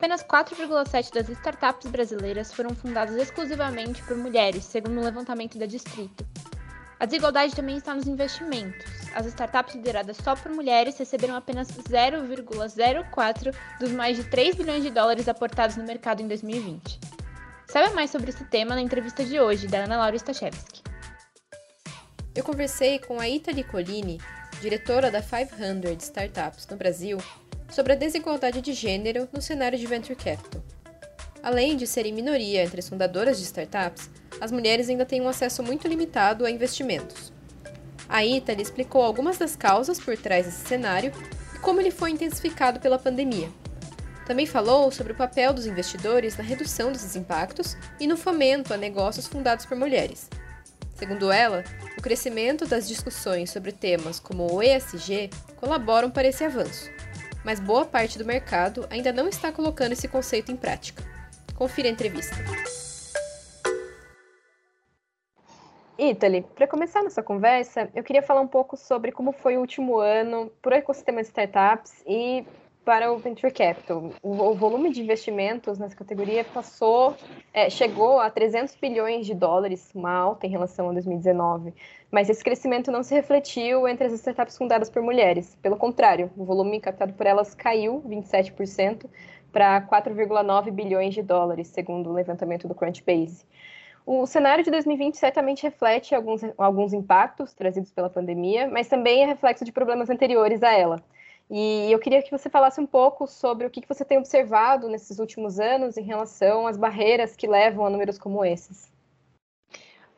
Apenas 4,7% das startups brasileiras foram fundadas exclusivamente por mulheres, segundo o levantamento da Distrito. A desigualdade também está nos investimentos. As startups lideradas só por mulheres receberam apenas 0,04% dos mais de 3 bilhões de dólares aportados no mercado em 2020. Saiba mais sobre esse tema na entrevista de hoje, da Ana Laura Stachewski. Eu conversei com a Italy Colini, diretora da 500 Startups no Brasil, sobre a desigualdade de gênero no cenário de venture capital. Além de serem minoria entre as fundadoras de startups, as mulheres ainda têm um acesso muito limitado a investimentos. A Italy explicou algumas das causas por trás desse cenário e como ele foi intensificado pela pandemia. Também falou sobre o papel dos investidores na redução desses impactos e no fomento a negócios fundados por mulheres. Segundo ela, o crescimento das discussões sobre temas como o ESG colaboram para esse avanço mas boa parte do mercado ainda não está colocando esse conceito em prática. Confira a entrevista. Italy, para começar nossa conversa, eu queria falar um pouco sobre como foi o último ano para o ecossistema de startups e para o venture capital. O, volume de investimentos nessa categoria passou, é, chegou a 300 bilhões de dólares, uma alta em relação a 2019. Mas esse crescimento não se refletiu entre as startups fundadas por mulheres. Pelo contrário, o volume captado por elas caiu 27% para 4,9 bilhões de dólares, segundo o levantamento do Crunchbase. O cenário de 2020 certamente reflete alguns, alguns impactos trazidos pela pandemia, mas também é reflexo de problemas anteriores a ela. E eu queria que você falasse um pouco sobre o que você tem observado nesses últimos anos em relação às barreiras que levam a números como esses.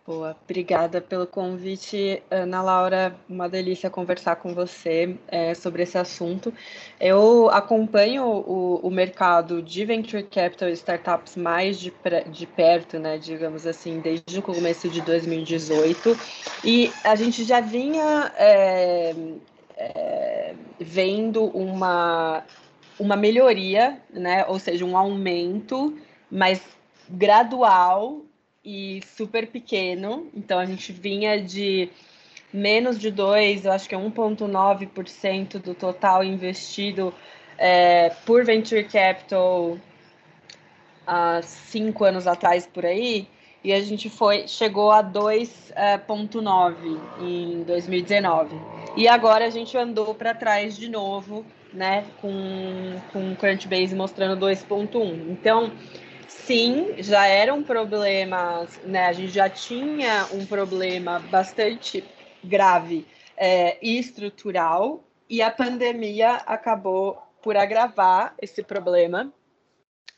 Boa, obrigada pelo convite, Ana Laura. Uma delícia conversar com você é, sobre esse assunto. Eu acompanho o, o, mercado de venture capital e startups mais de, de perto, né, digamos assim, desde o começo de 2018, e a gente já vinha é, é, vendo uma, uma melhoria, né, ou seja, um aumento, mas gradual e super pequeno. Então a gente vinha de menos de 2, eu acho que é 1,9% do total investido é, por venture capital há cinco anos atrás por aí, e a gente foi chegou a 2,9 é, em 2019. E agora a gente andou para trás de novo, né, com, com Crunchbase mostrando 2,1. Então, sim, já era um problema, né? A gente já tinha um problema bastante grave é, e estrutural, e a pandemia acabou por agravar esse problema.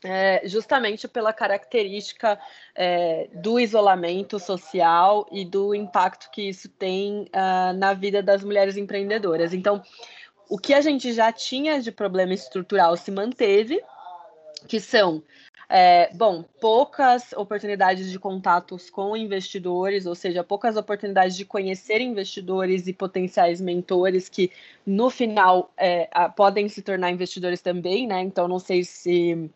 É, justamente pela característica é, do isolamento social e do impacto que isso tem uh, na vida das mulheres empreendedoras. Então, o que a gente já tinha de problema estrutural se manteve, que são é, bom, poucas oportunidades de contatos com investidores, ou seja, poucas oportunidades de conhecer investidores e potenciais mentores que, no final, é, podem se tornar investidores também, né? Então, não sei se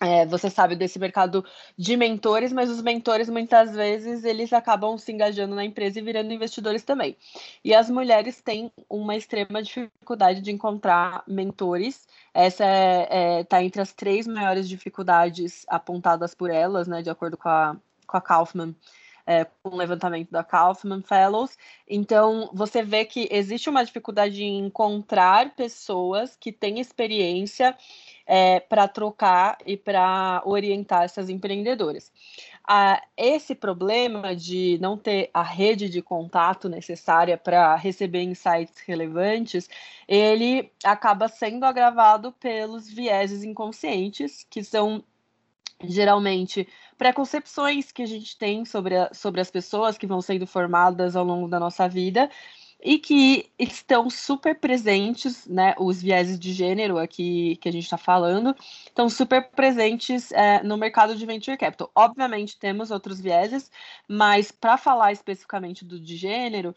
é, você sabe desse mercado de mentores, mas os mentores muitas vezes eles acabam se engajando na empresa e virando investidores também. E as mulheres têm uma extrema dificuldade de encontrar mentores. Essa está é, é, tá entre as três maiores dificuldades apontadas por elas, né, de acordo com a, com a Kaufman. É, com o levantamento da Kaufman Fellows. Então, você vê que existe uma dificuldade em encontrar pessoas que têm experiência é, para trocar e para orientar essas empreendedoras. Ah, esse problema de não ter a rede de contato necessária para receber insights relevantes, ele acaba sendo agravado pelos vieses inconscientes, que são geralmente preconcepções que a gente tem sobre, a, sobre as pessoas que vão sendo formadas ao longo da nossa vida e que estão super presentes, né? Os vieses de gênero aqui que a gente está falando, estão super presentes é, no mercado de venture capital. Obviamente temos outros vieses, mas para falar especificamente do de gênero,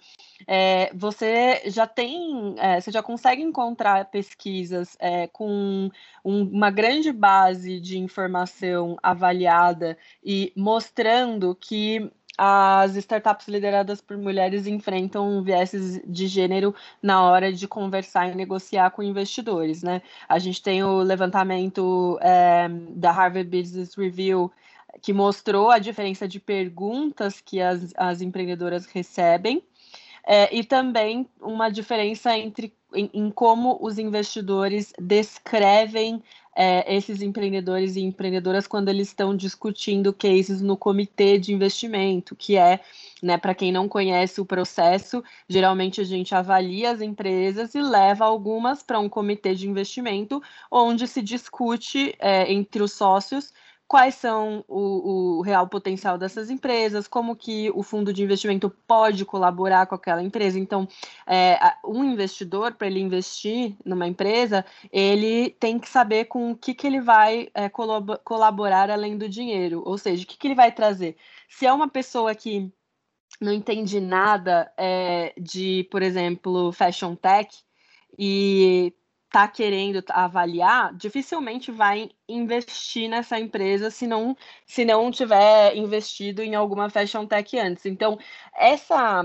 é, você já tem, é, você já consegue encontrar pesquisas é, com um, uma grande base de informação avaliada e mostrando que as startups lideradas por mulheres enfrentam vieses de gênero na hora de conversar e negociar com investidores, né? A gente tem o levantamento é, da Harvard Business Review que mostrou a diferença de perguntas que as, as empreendedoras recebem é, e também uma diferença entre em, em como os investidores descrevem é, esses empreendedores e empreendedoras quando eles estão discutindo cases no comitê de investimento, que é, né, para quem não conhece o processo, geralmente a gente avalia as empresas e leva algumas para um comitê de investimento, onde se discute é, entre os sócios quais são o, o, real potencial dessas empresas, como que o fundo de investimento pode colaborar com aquela empresa. Então, é, um investidor, para ele investir numa empresa, ele tem que saber com o que, que ele vai é, colaborar além do dinheiro, ou seja, o que, que ele vai trazer. Se é uma pessoa que não entende nada é, de, por exemplo, fashion tech, e está querendo avaliar, dificilmente vai investir nessa empresa se não, se não tiver investido em alguma fashion tech antes. Então, essa,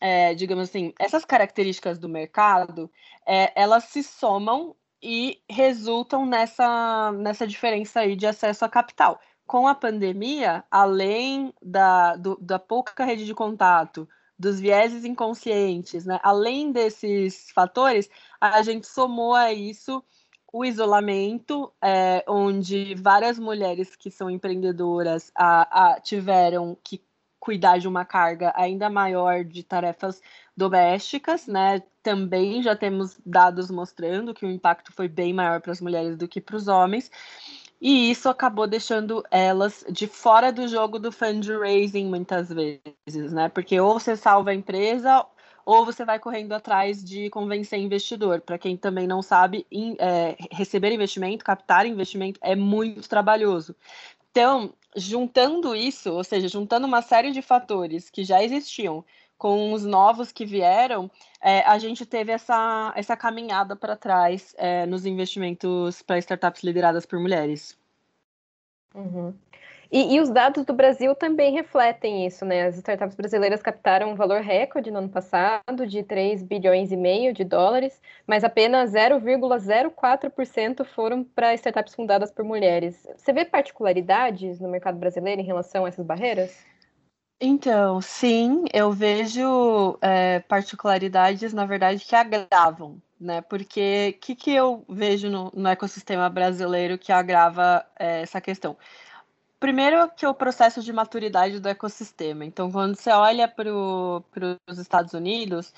é, digamos assim, essas características do mercado, é, elas se somam e resultam nessa, nessa diferença aí de acesso a capital. Com a pandemia, além da, do, da pouca rede de contato, dos vieses inconscientes, né? Além desses fatores, a gente somou a isso o isolamento, é, onde várias mulheres que são empreendedoras a, a, tiveram que cuidar de uma carga ainda maior de tarefas domésticas, né? Também já temos dados mostrando que o impacto foi bem maior para as mulheres do que para os homens. E isso acabou deixando elas de fora do jogo do fundraising muitas vezes, né? Porque ou você salva a empresa ou você vai correndo atrás de convencer investidor. Para quem também não sabe, é, receber investimento, captar investimento é muito trabalhoso. Então, juntando isso, ou seja, juntando uma série de fatores que já existiam com os novos que vieram, é, a gente teve essa, essa caminhada para trás é, nos investimentos para startups lideradas por mulheres. Uhum. E, e, os dados do Brasil também refletem isso, né? As startups brasileiras captaram um valor recorde no ano passado de 3 bilhões e meio de dólares, mas apenas 0,04% foram para startups fundadas por mulheres. Você vê particularidades no mercado brasileiro em relação a essas barreiras? Então, sim, eu vejo é, particularidades, na verdade, que agravam, né? Porque o que, que eu vejo no, no, ecossistema brasileiro que agrava é, essa questão? Primeiro, que é o processo de maturidade do ecossistema. Então, quando você olha para os Estados Unidos,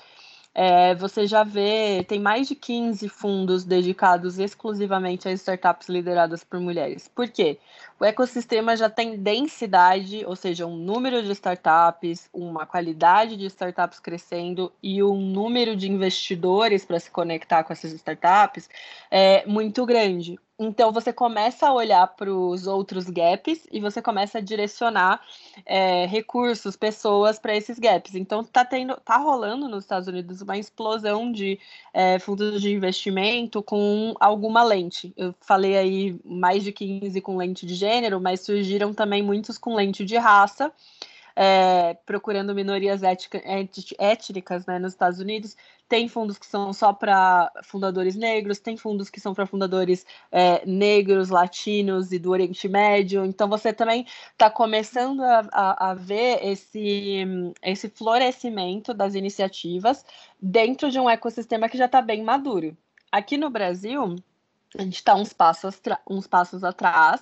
é, você já vê, tem mais de 15 fundos dedicados exclusivamente a startups lideradas por mulheres. Por quê? O ecossistema já tem densidade, ou seja, um número de startups, uma qualidade de startups crescendo e um número de investidores para se conectar com essas startups é muito grande. Então você começa a olhar para os outros gaps e você começa a direcionar é, recursos, pessoas para esses gaps. Então tá tendo, tá rolando nos Estados Unidos uma explosão de é, fundos de investimento com alguma lente. Eu falei aí mais de 15 com lente de gênero, mas surgiram também muitos com lente de raça é, procurando minorias étnicas né, nos Estados Unidos. Tem fundos que são só para fundadores negros, tem fundos que são para fundadores é, negros, latinos e do Oriente Médio. Então você também está começando a, a, a, ver esse, esse florescimento das iniciativas dentro de um ecossistema que já está bem maduro. Aqui no Brasil, a gente está uns uns passos atrás,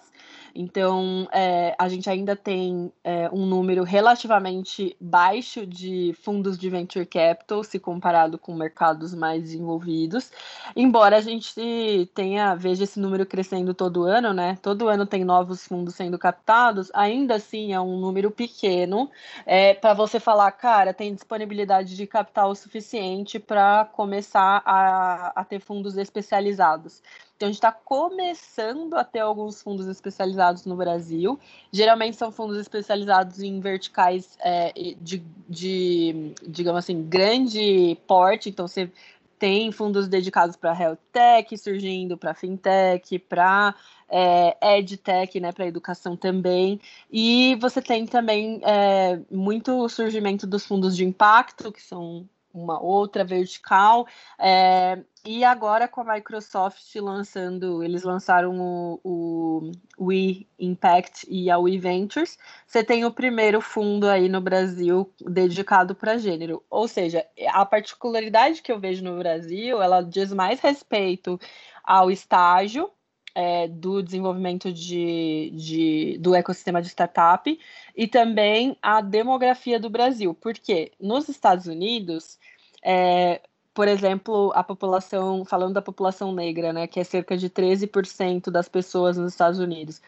então é, a gente ainda tem é, um número relativamente baixo de fundos de venture capital se comparado com mercados mais desenvolvidos, embora a gente tenha, veja esse número crescendo todo ano, né? Todo ano tem novos fundos sendo captados, ainda assim é um número pequeno é, para você falar, cara, tem disponibilidade de capital suficiente para começar a, a ter fundos especializados. Então, a gente está começando a ter alguns fundos especializados no Brasil. Geralmente são fundos especializados em verticais é, de, de, digamos assim, grande porte. Então, você tem fundos dedicados para health tech surgindo, para fintech, para é, edtech, né, para educação também. E você tem também é, muito surgimento dos fundos de impacto, que são uma outra vertical. É, e agora com a Microsoft lançando, eles lançaram o, o Impact e a We Ventures, você tem o primeiro fundo aí no Brasil dedicado para gênero. Ou seja, a particularidade que eu vejo no Brasil, ela diz mais respeito ao estágio é, do desenvolvimento de, de, do ecossistema de startup e também a demografia do Brasil. Porque nos Estados Unidos, é, por exemplo, a população, falando da população negra, né, que é cerca de 13% das pessoas nos Estados Unidos.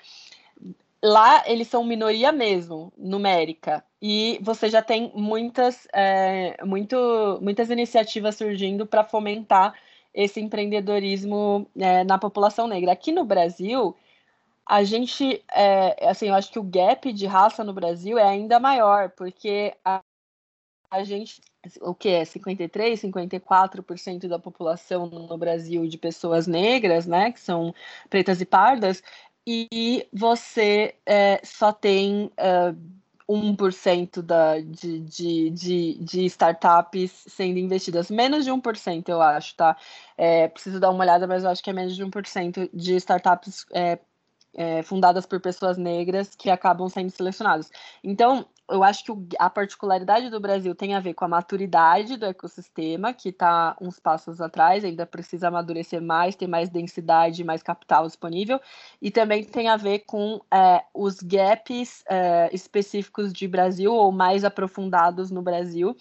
Lá eles são minoria mesmo, numérica, e você já tem muitas, é, muito, muitas iniciativas surgindo para fomentar esse empreendedorismo é, na população negra. Aqui no Brasil, a gente, é, assim, eu acho que o gap de raça no Brasil é ainda maior, porque a, a gente, o que é 53, 54% da população no Brasil de pessoas negras, né, que são pretas e pardas, e você é, só tem uh, 1% da, de, de, de, de, startups sendo investidas. Menos de 1%, eu acho, tá? É, preciso dar uma olhada, mas eu acho que é menos de 1% de startups é, é, fundadas por pessoas negras que acabam sendo selecionadas. Então, eu acho que a particularidade do Brasil tem a ver com a maturidade do ecossistema, que está uns passos atrás, ainda precisa amadurecer mais, ter mais densidade, mais capital disponível, e também tem a ver com é, os gaps é, específicos de Brasil ou mais aprofundados no Brasil,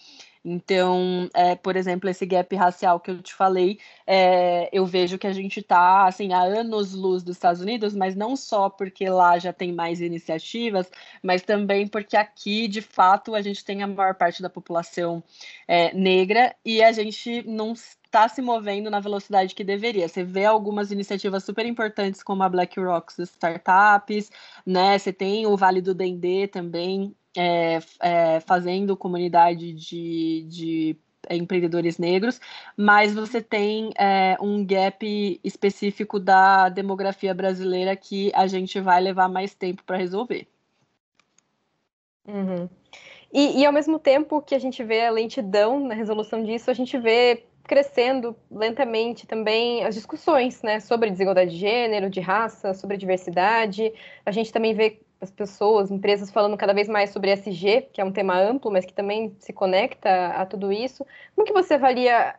então, é, por exemplo, esse gap racial que eu te falei, é, eu vejo que a gente está assim, há anos-luz dos Estados Unidos, mas não só porque lá já tem mais iniciativas, mas também porque aqui, de fato, a gente tem a maior parte da população é, negra e a gente não está se movendo na velocidade que deveria. Você vê algumas iniciativas super importantes como a BlackRock Startups, né? Você tem o Vale do Dendê também, é, é, fazendo comunidade de, de empreendedores negros, mas você tem é, um gap específico da demografia brasileira que a gente vai levar mais tempo para resolver. Uhum. E, e, ao mesmo tempo que a gente vê a lentidão na resolução disso, a gente vê crescendo lentamente também as discussões né, sobre desigualdade de gênero, de raça, sobre diversidade. A gente também vê as pessoas, empresas falando cada vez mais sobre SG, que é um tema amplo, mas que também se conecta a tudo isso. Como que você avalia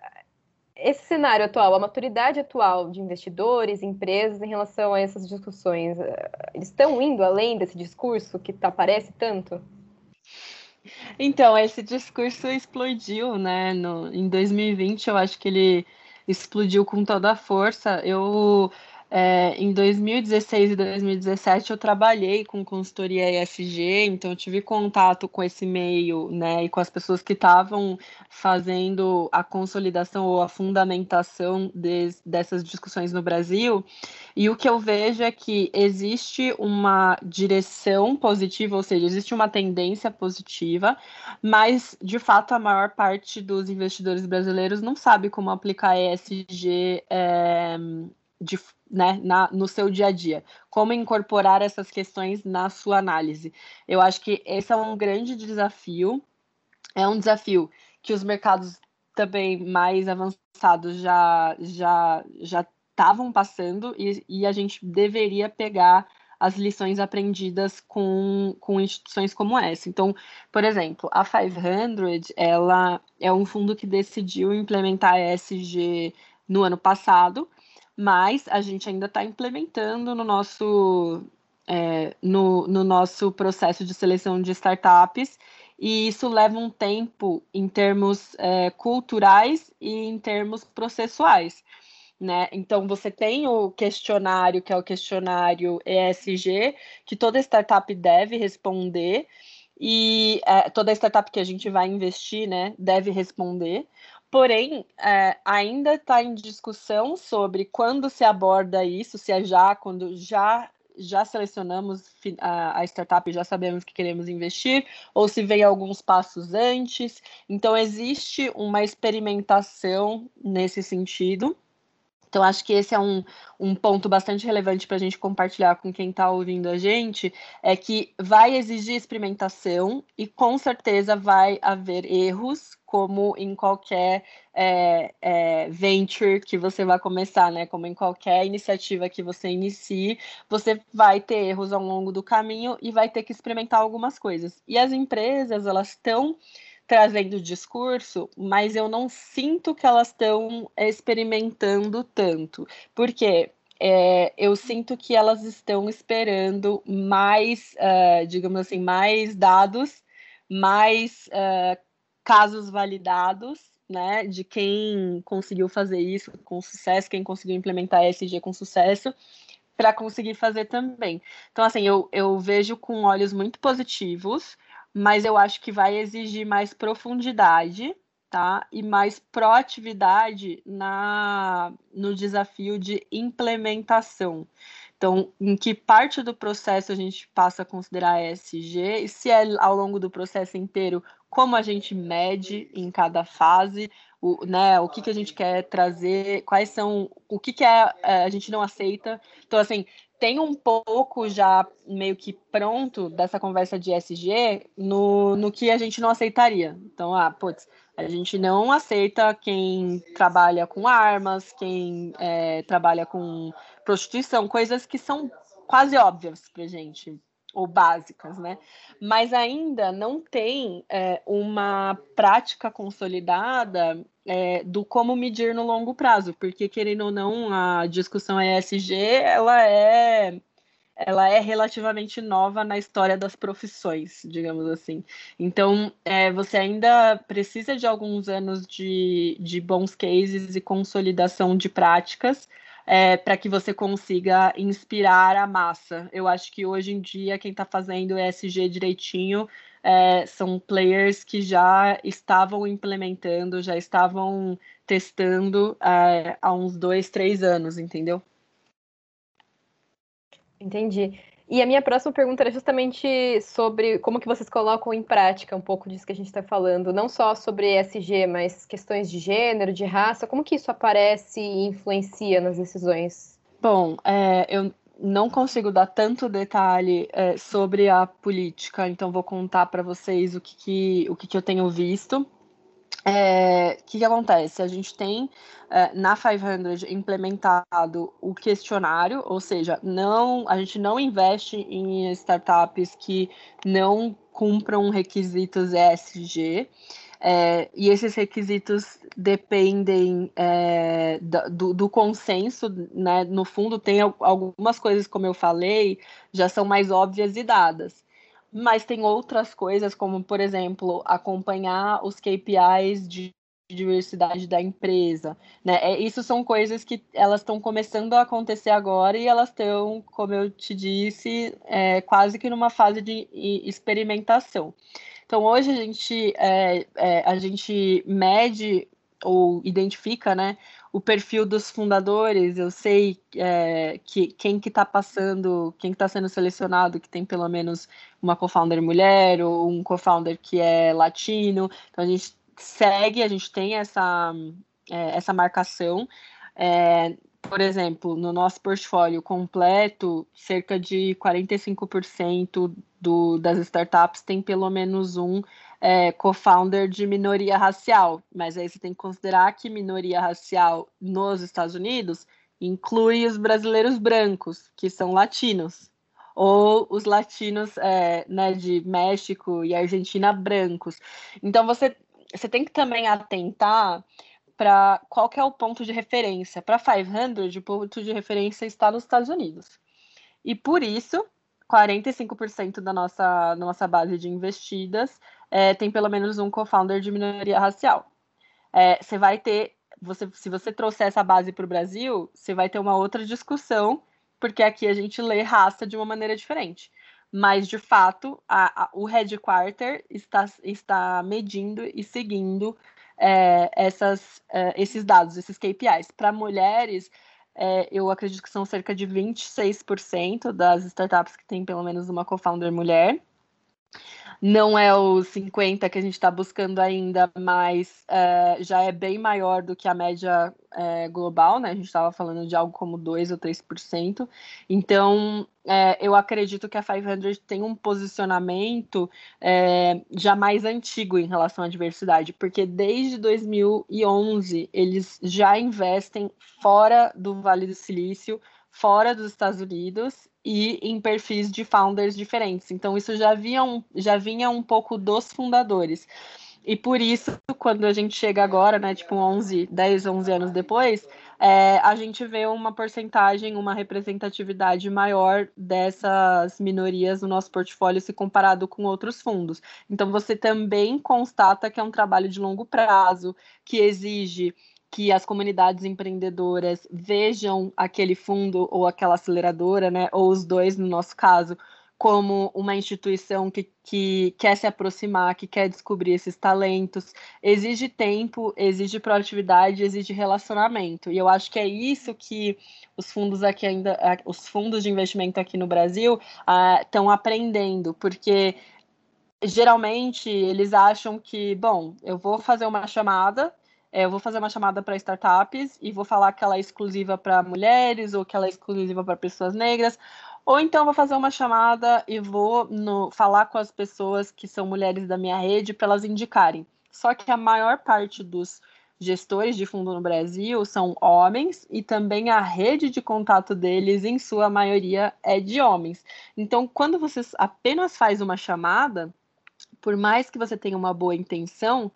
esse cenário atual, a maturidade atual de investidores, empresas em relação a essas discussões? Eles estão indo além desse discurso que aparece tanto? Então, esse discurso explodiu, né? No, em 2020, eu acho que ele explodiu com toda a força. Eu é, em 2016 e 2017 eu trabalhei com consultoria ESG, então tive contato com esse meio, né, e com as pessoas que estavam fazendo a consolidação ou a fundamentação de, dessas discussões no Brasil. E o que eu vejo é que existe uma direção positiva, ou seja, existe uma tendência positiva, mas de fato a maior parte dos investidores brasileiros não sabe como aplicar ESG. É, de, né, na, no seu dia a dia, como incorporar essas questões na sua análise. Eu acho que esse é um grande desafio, é um desafio que os mercados também mais avançados já já já estavam passando e, e a gente deveria pegar as lições aprendidas com, com instituições como essa. Então, por exemplo, a 500, ela é um fundo que decidiu implementar ESG no ano passado, mas a gente ainda está implementando no nosso, é, no, no nosso processo de seleção de startups, e isso leva um tempo em termos é, culturais e em termos processuais. Né? Então, você tem o questionário, que é o questionário ESG, que toda startup deve responder, e é, toda startup que a gente vai investir né, deve responder. Porém, é, ainda está em discussão sobre quando se aborda isso, se é já, quando já já selecionamos a, a startup, já sabemos que queremos investir, ou se vem alguns passos antes. Então, existe uma experimentação nesse sentido. Então, acho que esse é um, um ponto bastante relevante para a gente compartilhar com quem está ouvindo a gente, é que vai exigir experimentação e com certeza vai haver erros, como em qualquer é, é, venture que você vai começar, né? Como em qualquer iniciativa que você inicie, você vai ter erros ao longo do caminho e vai ter que experimentar algumas coisas. E as empresas, elas estão trazendo discurso, mas eu não sinto que elas estão experimentando tanto. Porque é, eu sinto que elas estão esperando mais, uh, digamos assim, mais dados, mais uh, casos validados, né, de quem conseguiu fazer isso com sucesso, quem conseguiu implementar ESG com sucesso, para conseguir fazer também. Então, assim, eu, eu vejo com olhos muito positivos mas eu acho que vai exigir mais profundidade, tá? E mais proatividade na no desafio de implementação. Então, em que parte do processo a gente passa a considerar ESG e se é ao longo do processo inteiro, como a gente mede em cada fase, o, né, o que, que a gente quer trazer, quais são, o que, que é, é a gente não aceita. Então, assim, tem um pouco já meio que pronto dessa conversa de SG no, no que a gente não aceitaria. Então, ah, putz, a gente não aceita quem trabalha com armas, quem é, trabalha com prostituição, coisas que são quase óbvias pra gente, ou básicas, né? Mas ainda não tem é, uma prática consolidada é, do como medir no longo prazo, porque querendo ou não, a discussão ESG ela é ela é relativamente nova na história das profissões, digamos assim. Então, é, você ainda precisa de alguns anos de, de bons cases e consolidação de práticas é, para que você consiga inspirar a massa. Eu acho que hoje em dia quem está fazendo ESG direitinho é, são players que já estavam implementando, já estavam testando é, há uns dois, três anos, entendeu? Entendi. E a minha próxima pergunta era justamente sobre como que vocês colocam em prática um pouco disso que a gente está falando, não só sobre ESG, mas questões de gênero, de raça, como que isso aparece e influencia nas decisões? Bom, é, eu não consigo dar tanto detalhe é, sobre a política, então vou contar para vocês o que, que o que, que eu tenho visto. O é, que, que, acontece? A gente tem é, na 500 implementado o questionário, ou seja, não, a gente não investe em startups que não cumpram requisitos ESG. É, e esses requisitos dependem é, do, do, consenso, né? No fundo, tem algumas coisas, como eu falei, já são mais óbvias e dadas. Mas tem outras coisas, como, por exemplo, acompanhar os KPIs de diversidade da empresa, né? É, isso são coisas que elas estão começando a acontecer agora e elas estão, como eu te disse, é, quase que numa fase de experimentação. Então, hoje a gente, é, é, a gente mede ou identifica, né, o perfil dos fundadores. Eu sei é, que quem que está passando, quem está sendo selecionado, que tem pelo menos uma co-founder mulher ou um co-founder que é latino. Então, a gente segue, a gente tem essa, é, essa marcação. É, por exemplo, no nosso portfólio completo, cerca de 45% do, das startups tem pelo menos um é, co-founder de minoria racial. Mas aí você tem que considerar que minoria racial nos Estados Unidos inclui os brasileiros brancos, que são latinos, ou os latinos é, né, de México e Argentina brancos. Então você, você tem que também atentar para qual é o ponto de referência. Para 500, o ponto de referência está nos Estados Unidos. E por isso, 45% da nossa, nossa base de investidas é, tem pelo menos um co-founder de minoria racial. É, você vai ter, você, se você trouxer essa base para o Brasil, você vai ter uma outra discussão, porque aqui a gente lê raça de uma maneira diferente. Mas, de fato, a, a, o headquarter está, está medindo e seguindo é, essas, é, esses dados, esses KPIs. Para mulheres, é, eu acredito que são cerca de 26% das startups que têm pelo menos uma co-founder mulher. Não é os 50 que a gente está buscando ainda, mas é, já é bem maior do que a média é, global, né? A gente estava falando de algo como 2 ou 3%. Então, é, eu acredito que a 500 tem um posicionamento já mais antigo em relação à diversidade, porque desde 2011 eles já investem fora do Vale do Silício, fora dos Estados Unidos e em perfis de founders diferentes. Então, isso já, vinha um, já vinha um pouco dos fundadores. E por isso, quando a gente chega agora, né, tipo 11, 10, 11 anos depois, é, a gente vê uma porcentagem, uma representatividade maior dessas minorias no nosso portfólio se comparado com outros fundos. Então, você também constata que é um trabalho de longo prazo, que exige que as comunidades empreendedoras vejam aquele fundo ou aquela aceleradora, né, ou os dois no nosso caso, como uma instituição que, que quer se aproximar, que quer descobrir esses talentos. Exige tempo, exige proatividade, exige relacionamento. E eu acho que é isso que os fundos aqui ainda, os fundos de investimento aqui no Brasil estão uh, aprendendo, porque geralmente eles acham que, bom, eu vou fazer uma chamada é, eu vou fazer uma chamada para startups e vou falar que ela é exclusiva para mulheres ou que ela é exclusiva para pessoas negras. Ou então vou fazer uma chamada e vou no, falar com as pessoas que são mulheres da minha rede para elas indicarem. Só que a maior parte dos gestores de fundo no Brasil são homens e também a rede de contato deles, em sua maioria, é de homens. Então, quando você apenas faz uma chamada, por mais que você tenha uma boa intenção,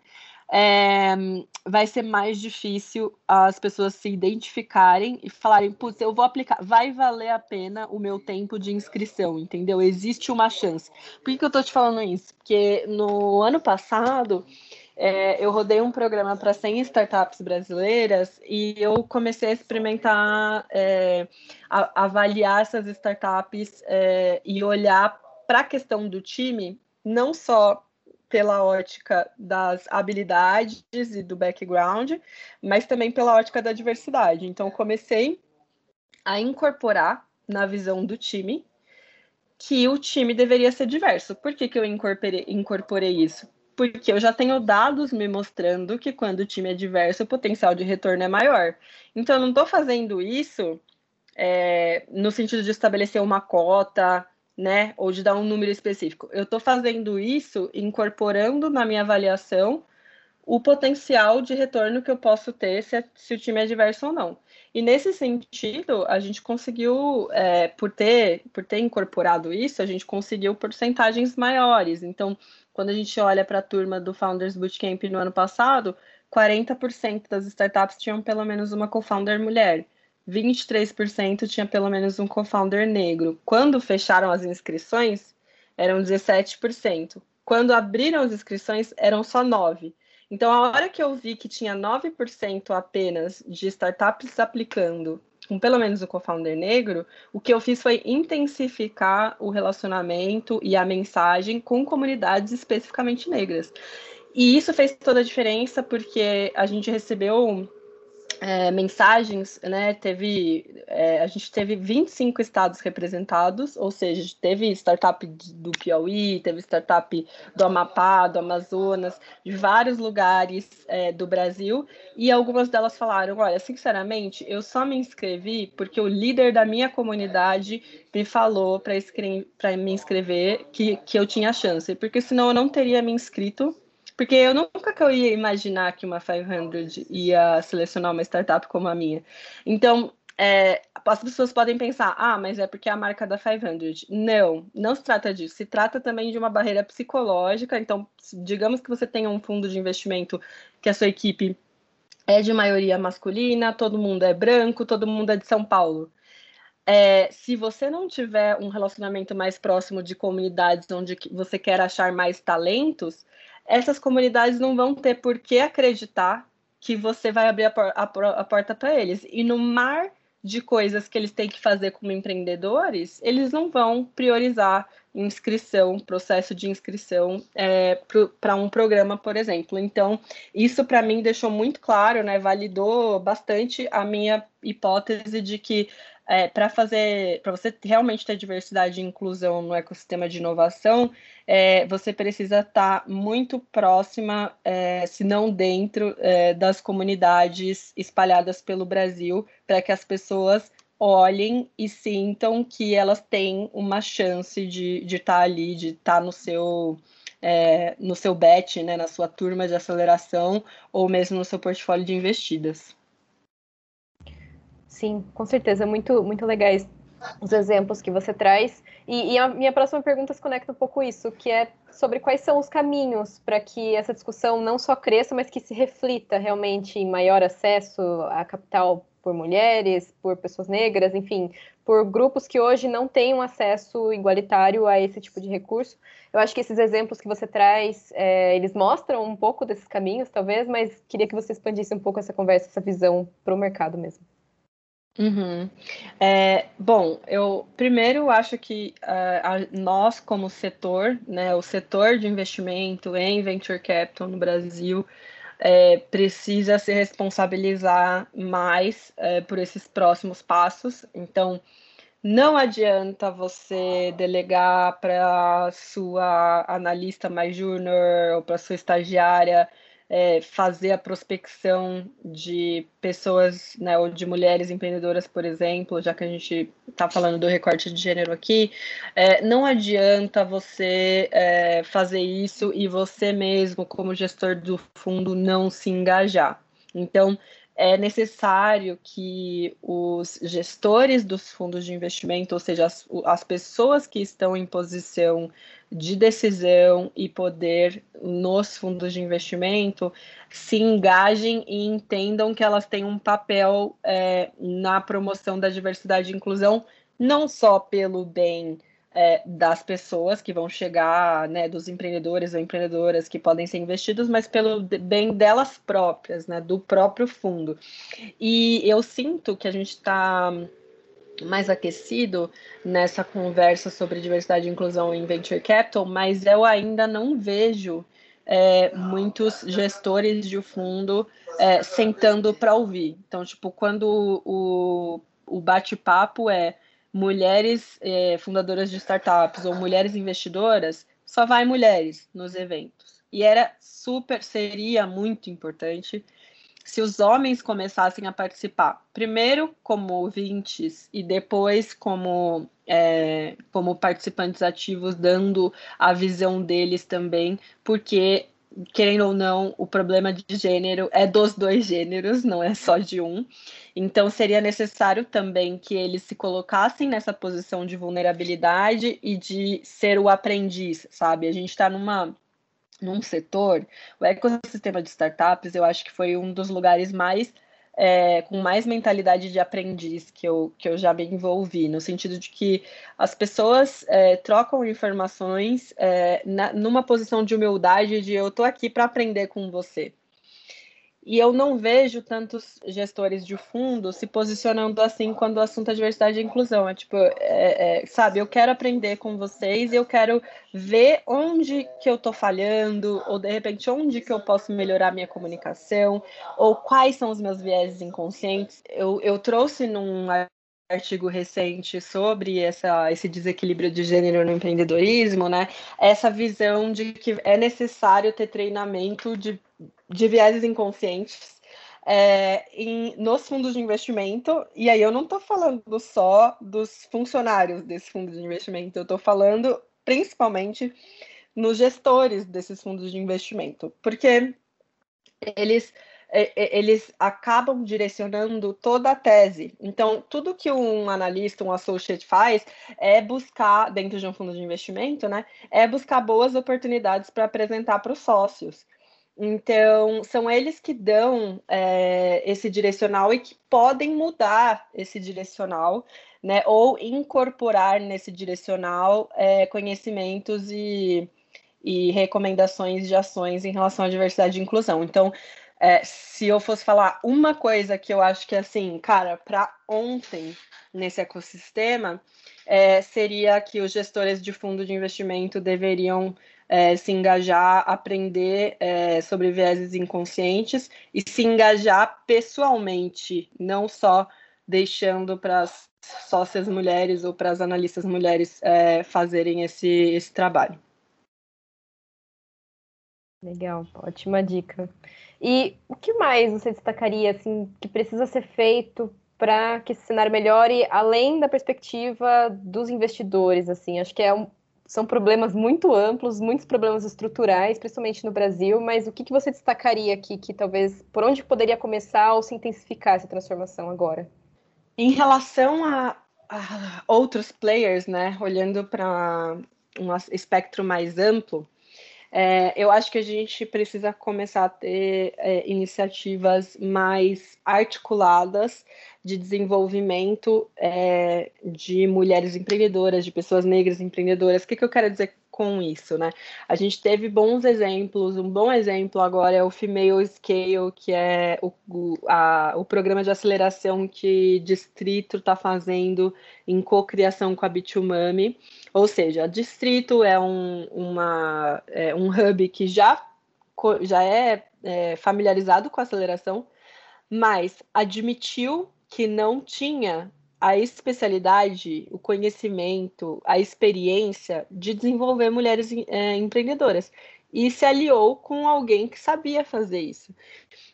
é, vai ser mais difícil as pessoas se identificarem e falarem, putz, eu vou aplicar, vai valer a pena o meu tempo de inscrição, entendeu? Existe uma chance. Por que, que eu tô te falando isso? Porque no ano passado é, eu rodei um programa para 100 startups brasileiras e eu comecei a experimentar, é, a, avaliar essas startups é, e olhar para a questão do time, não só pela ótica das habilidades e do background, mas também pela ótica da diversidade. Então, comecei a incorporar na visão do time que o time deveria ser diverso. Por que, que eu incorporei, incorporei isso? Porque eu já tenho dados me mostrando que quando o time é diverso, o potencial de retorno é maior. Então, eu não estou fazendo isso é, no sentido de estabelecer uma cota, né? Ou de dar um número específico. Eu estou fazendo isso incorporando na minha avaliação o potencial de retorno que eu posso ter se, se o time é diverso ou não. E nesse sentido, a gente conseguiu, é, por, ter, por ter incorporado isso, a gente conseguiu porcentagens maiores. Então, quando a gente olha para a turma do Founders Bootcamp no ano passado, 40% das startups tinham pelo menos uma co-founder mulher. 23% tinha pelo menos um co-founder negro. Quando fecharam as inscrições, eram 17%. Quando abriram as inscrições, eram só 9%. Então, a hora que eu vi que tinha 9% apenas de startups aplicando com pelo menos o co-founder negro, o que eu fiz foi intensificar o relacionamento e a mensagem com comunidades especificamente negras. E isso fez toda a diferença porque a gente recebeu é, mensagens, né? Teve, é, a gente teve 25 estados representados, ou seja, teve startup do Piauí, teve startup do Amapá, do Amazonas, de vários lugares é, do Brasil, e algumas delas falaram: olha, sinceramente, eu só me inscrevi porque o líder da minha comunidade me falou para me inscrever que, que eu tinha chance, porque senão eu não teria me inscrito porque eu nunca que eu ia imaginar que uma 500 ia selecionar uma startup como a minha. Então, é, as pessoas podem pensar, ah, mas é porque é a marca da 500. Não, não se trata disso. Se trata também de uma barreira psicológica. Então, digamos que você tenha um fundo de investimento que a sua equipe é de maioria masculina, todo mundo é branco, todo mundo é de São Paulo. É, se você não tiver um relacionamento mais próximo de comunidades onde você quer achar mais talentos, essas comunidades não vão ter por que acreditar que você vai abrir a, por a, a porta para eles. E no mar de coisas que eles têm que fazer como empreendedores, eles não vão priorizar inscrição, processo de inscrição é, para um programa, por exemplo. Então, isso para mim deixou muito claro, né? Validou bastante a minha hipótese de que é, para fazer, para você realmente ter diversidade e inclusão no ecossistema de inovação, é, você precisa estar tá muito próxima, é, se não dentro, é, das comunidades espalhadas pelo Brasil, para que as pessoas olhem e sintam que elas têm uma chance de estar tá ali, de estar tá no seu é, no seu bet, né, na sua turma de aceleração ou mesmo no seu portfólio de investidas. Sim, com certeza, muito, muito legais os exemplos que você traz. E, e, a minha próxima pergunta se conecta um pouco isso, que é sobre quais são os caminhos para que essa discussão não só cresça, mas que se reflita realmente em maior acesso a capital por mulheres, por pessoas negras, enfim, por grupos que hoje não têm um acesso igualitário a esse tipo de recurso. Eu acho que esses exemplos que você traz, é, eles mostram um pouco desses caminhos, talvez, mas queria que você expandisse um pouco essa conversa, essa visão para o mercado mesmo. Uhum. É, bom, eu primeiro acho que uh, a, nós, como setor, né, o setor de investimento em venture capital no Brasil, é, precisa se responsabilizar mais é, por esses próximos passos. Então, não adianta você delegar para sua analista mais júnior ou para sua estagiária é, fazer a prospecção de pessoas, né, ou de mulheres empreendedoras, por exemplo, já que a gente está falando do recorte de gênero aqui, é, não adianta você é, fazer isso e você mesmo, como gestor do fundo, não se engajar. Então, é necessário que os gestores dos fundos de investimento, ou seja, as, as, pessoas que estão em posição de decisão e poder nos fundos de investimento, se engajem e entendam que elas têm um papel é, na promoção da diversidade e inclusão, não só pelo bem é, das pessoas que vão chegar, né, dos empreendedores ou empreendedoras que podem ser investidos, mas pelo bem delas próprias, né, do próprio fundo. E eu sinto que a gente está mais aquecido nessa conversa sobre diversidade e inclusão em venture capital, mas eu ainda não vejo é, muitos gestores de fundo é, sentando para ouvir. Então, tipo, quando o, o bate-papo é mulheres é, fundadoras de startups ou mulheres investidoras, só vai mulheres nos eventos. E era super, seria muito importante se os homens começassem a participar, primeiro como ouvintes e depois como, é, como participantes ativos, dando a visão deles também, porque querendo ou não, o problema de gênero é dos dois gêneros, não é só de um. Então, seria necessário também que eles se colocassem nessa posição de vulnerabilidade e de ser o aprendiz, sabe? A gente está numa num setor, o ecossistema de startups, eu acho que foi um dos lugares mais é, com mais mentalidade de aprendiz que eu, que eu já me envolvi, no sentido de que as pessoas é, trocam informações é, na, numa posição de humildade de eu estou aqui para aprender com você. E eu não vejo tantos gestores de fundo se posicionando assim quando o assunto é diversidade e inclusão. É tipo, é, é, sabe, eu quero aprender com vocês e eu quero ver onde que eu estou falhando, ou de repente onde que eu posso melhorar minha comunicação, ou quais são os meus vieses inconscientes. Eu, eu trouxe num artigo recente sobre essa, esse desequilíbrio de gênero no empreendedorismo, né? Essa visão de que é necessário ter treinamento de de vieses inconscientes é, em, nos fundos de investimento, e aí eu não estou falando só dos funcionários desse fundo de investimento, eu estou falando principalmente nos gestores desses fundos de investimento, porque eles eles acabam direcionando toda a tese. Então, tudo que um analista, um associate faz é buscar, dentro de um fundo de investimento, né, é buscar boas oportunidades para apresentar para os sócios. Então, são eles que dão é, esse direcional e que podem mudar esse direcional, né? Ou incorporar nesse direcional é, conhecimentos e, e recomendações de ações em relação à diversidade e inclusão. Então, é, se eu fosse falar uma coisa que eu acho que, assim, cara, para ontem nesse ecossistema, é, seria que os gestores de fundo de investimento deveriam é, se engajar, aprender é, sobre vieses inconscientes e se engajar pessoalmente, não só deixando para as sócias mulheres ou para as analistas mulheres é, fazerem esse, esse trabalho. Legal, ótima dica. E o que mais você destacaria assim que precisa ser feito para que esse cenário melhore, além da perspectiva dos investidores? Assim, acho que é um, são problemas muito amplos, muitos problemas estruturais, principalmente no Brasil, mas o que, que você destacaria aqui que talvez por onde poderia começar ou se intensificar essa transformação agora? Em relação a, a outros players, né, olhando para um espectro mais amplo, é, eu acho que a gente precisa começar a ter é, iniciativas mais articuladas de desenvolvimento é, de mulheres empreendedoras, de pessoas negras empreendedoras. O que, que eu quero dizer com isso, né? A gente teve bons exemplos, um bom exemplo agora é o Female Scale, que é o, o, a, o programa de aceleração que Distrito está fazendo em cocriação com a Bitumami. Ou seja, Distrito é um, uma, é um hub que já, já é, é familiarizado com a aceleração, mas admitiu que não tinha a especialidade, o conhecimento, a experiência de desenvolver mulheres é, empreendedoras e se aliou com alguém que sabia fazer isso.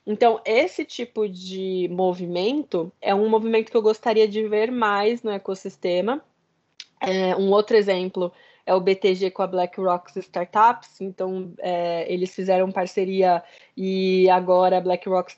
Então, esse tipo de movimento é um movimento que eu gostaria de ver mais no ecossistema. É, um outro exemplo é o BTG com a BlackRock Startups. Então, é, eles fizeram parceria e agora a BlackRock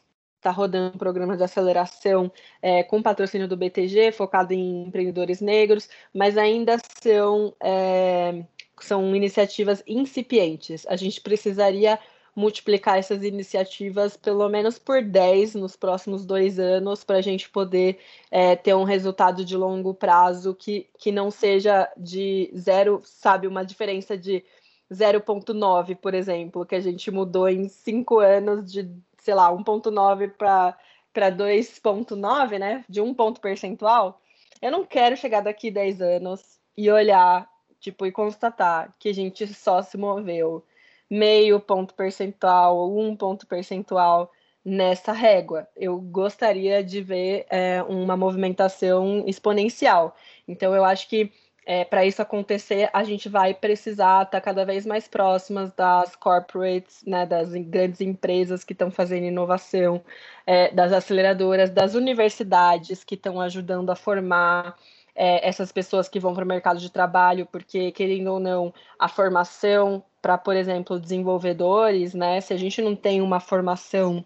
está rodando um programa de aceleração é, com patrocínio do BTG, focado em empreendedores negros, mas ainda são, é, são iniciativas incipientes. A gente precisaria multiplicar essas iniciativas pelo menos por 10 nos próximos dois anos para a gente poder é, ter um resultado de longo prazo que, que não seja de zero, sabe, uma diferença de 0,9, por exemplo, que a gente mudou em cinco anos de sei lá, 1,9 para 2,9, né? De um ponto percentual. Eu não quero chegar daqui 10 anos e olhar, tipo, e constatar que a gente só se moveu meio ponto percentual, um ponto percentual nessa régua. Eu gostaria de ver é, uma movimentação exponencial. Então, eu acho que é, para isso acontecer, a gente vai precisar estar tá cada vez mais próximas das corporates, né, das grandes empresas que estão fazendo inovação, é, das aceleradoras, das universidades que estão ajudando a formar é, essas pessoas que vão para o mercado de trabalho, porque, querendo ou não, a formação para, por exemplo, desenvolvedores, né, se a gente não tem uma formação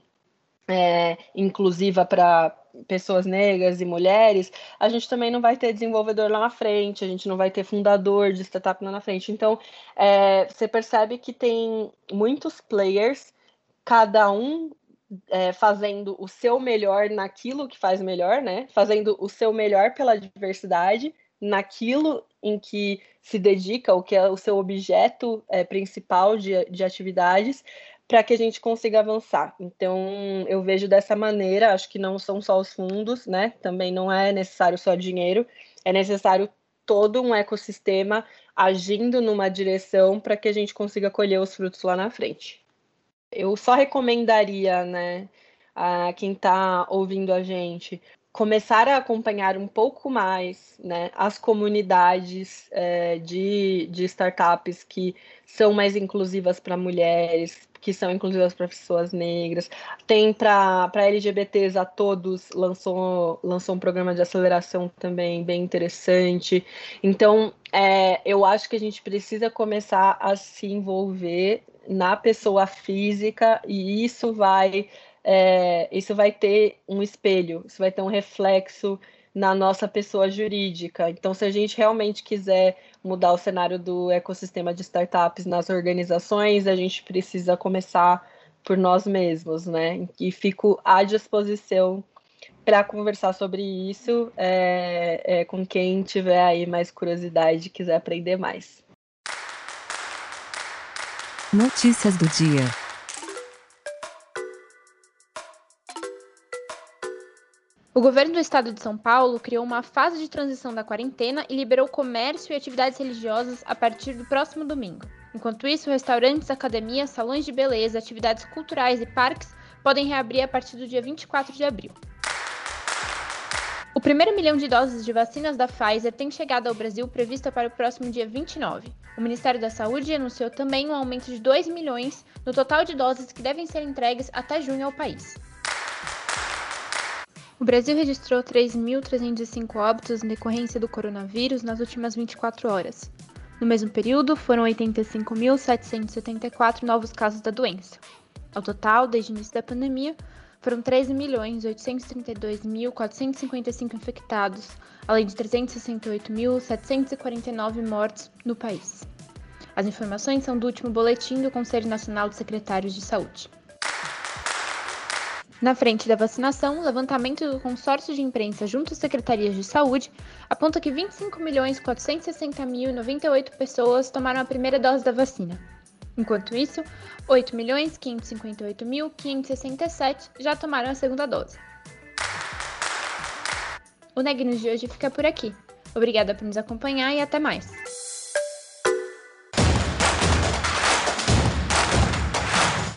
é, inclusiva para pessoas negras e mulheres, a gente também não vai ter desenvolvedor lá na frente, a gente não vai ter fundador de startup lá na frente. Então, é, você percebe que tem muitos players, cada um é, fazendo o seu melhor naquilo que faz melhor, né? Fazendo o seu melhor pela diversidade, naquilo em que se dedica, o que é o seu objeto é, principal de, de atividades, para que a gente consiga avançar. Então, eu vejo dessa maneira, acho que não são só os fundos, né? Também não é necessário só dinheiro, é necessário todo um ecossistema agindo numa direção para que a gente consiga colher os frutos lá na frente. Eu só recomendaria, né, a quem está ouvindo a gente, começar a acompanhar um pouco mais né, as comunidades é, de, de startups que são mais inclusivas para mulheres, que são inclusivas para pessoas negras. Tem para LGBTs a todos, lançou, lançou um programa de aceleração também bem interessante. Então, é, eu acho que a gente precisa começar a se envolver na pessoa física e isso vai, é, isso vai ter um espelho, isso vai ter um reflexo na nossa pessoa jurídica. Então, se a gente realmente quiser mudar o cenário do ecossistema de startups nas organizações, a gente precisa começar por nós mesmos, né? E fico à disposição para conversar sobre isso é, é, com quem tiver aí mais curiosidade e quiser aprender mais. Notícias do dia. O governo do estado de São Paulo criou uma fase de transição da quarentena e liberou comércio e atividades religiosas a partir do próximo domingo. Enquanto isso, restaurantes, academias, salões de beleza, atividades culturais e parques podem reabrir a partir do dia 24 de abril. O primeiro milhão de doses de vacinas da Pfizer tem chegado ao Brasil prevista para o próximo dia 29. O Ministério da Saúde anunciou também um aumento de 2 milhões no total de doses que devem ser entregues até junho ao país. O Brasil registrou 3.305 óbitos em decorrência do coronavírus nas últimas 24 horas. No mesmo período, foram 85.774 novos casos da doença. Ao total, desde o início da pandemia, foram 13.832.455 infectados, além de 368.749 mortes no país. As informações são do último boletim do Conselho Nacional de Secretários de Saúde. Na frente da vacinação, o levantamento do consórcio de imprensa junto às secretarias de saúde aponta que 25.460.098 pessoas tomaram a primeira dose da vacina. Enquanto isso, 8.558.567 já tomaram a segunda dose. O Neg News de hoje fica por aqui. Obrigada por nos acompanhar e até mais.